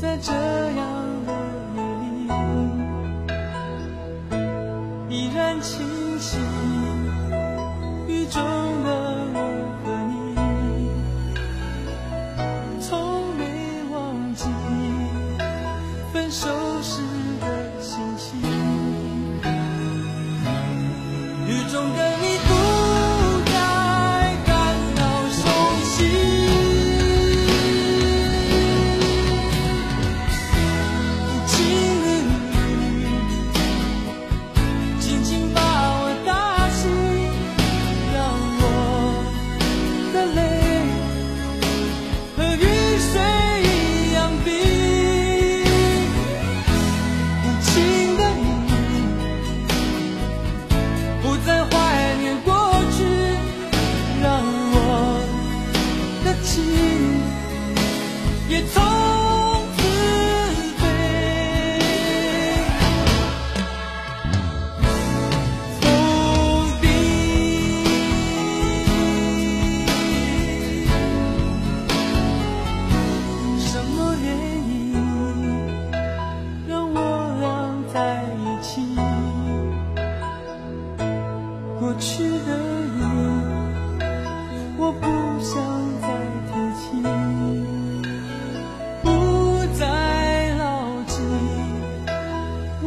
在这样的夜里，依然清晰。雨中的我和你，从没忘记分手时的心情。雨中的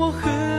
我很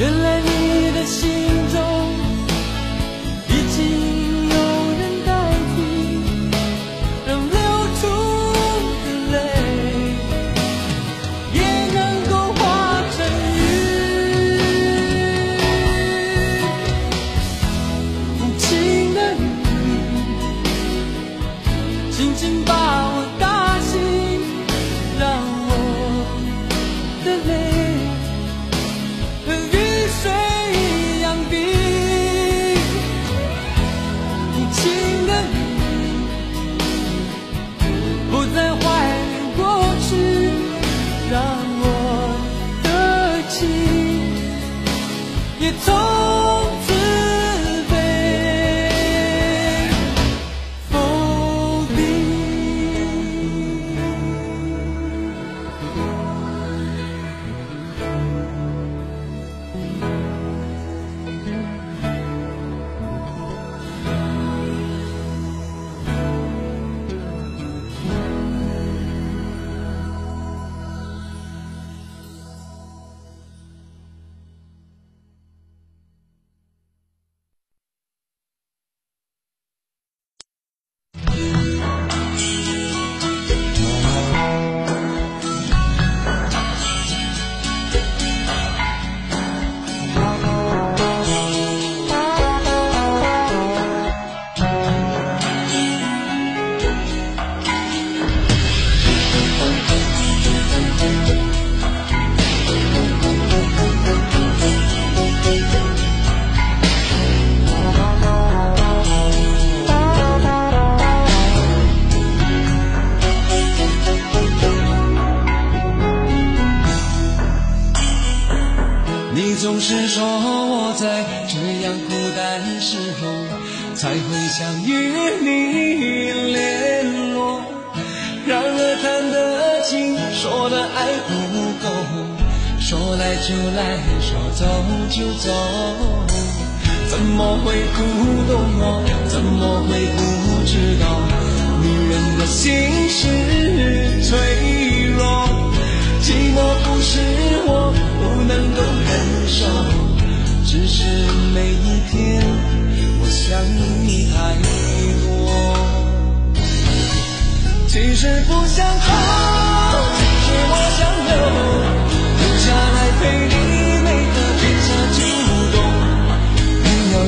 原来你的心中已经有人代替，让流出的泪也能够化成雨。无情的你。轻轻把情说的爱不够，说来就来说走就走，怎么会不懂我，怎么会不知道女人的心是脆弱，寂寞不是我不能够忍受，只是每一天我想你太多。其实不想。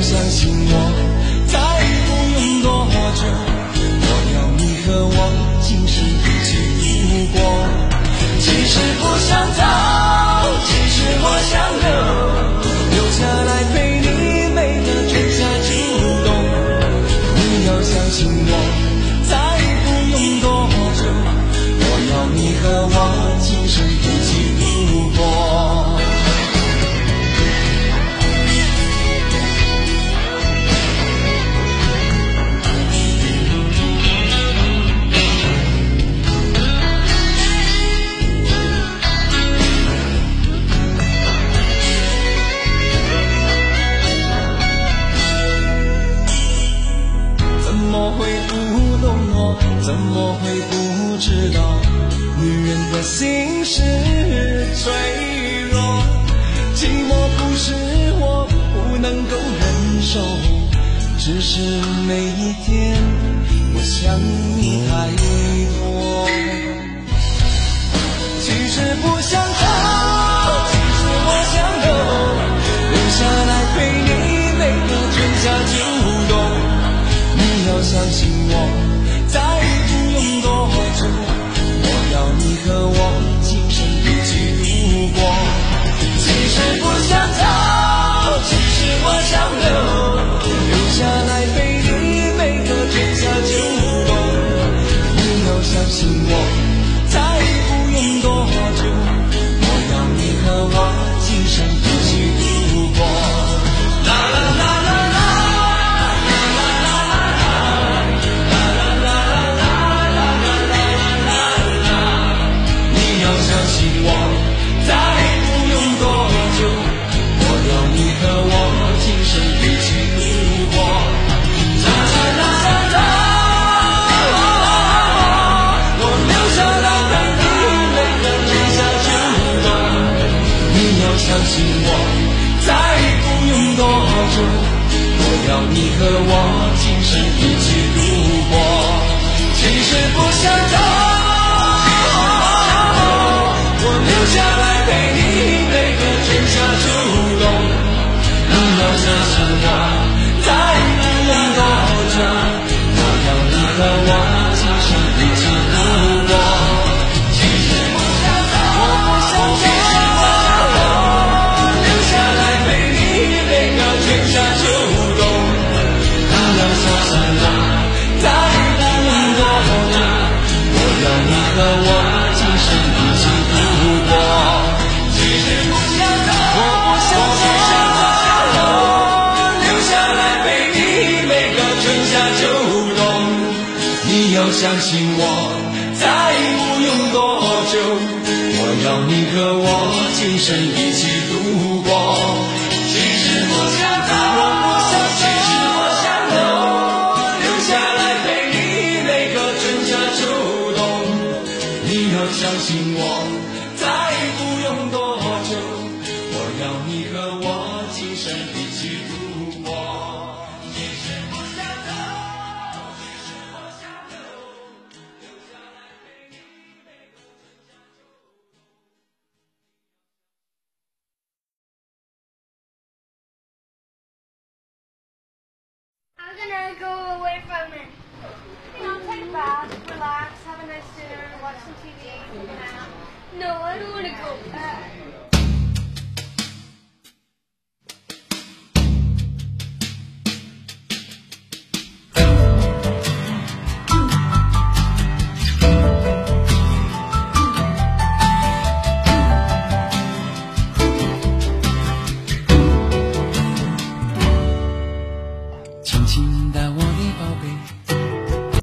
相信我再不用多久我要你和我今生一起度过。其实不想走其实我想手只是每一天，我想你太多，其实不想逃。相信我，再不用多久，我要你和我今生一起度过，其实不想走。我再不用多久我要你和我今生一起 go away from it. You know, take a bath, relax, have a nice dinner, watch some TV, nap. No, I don't want to go back.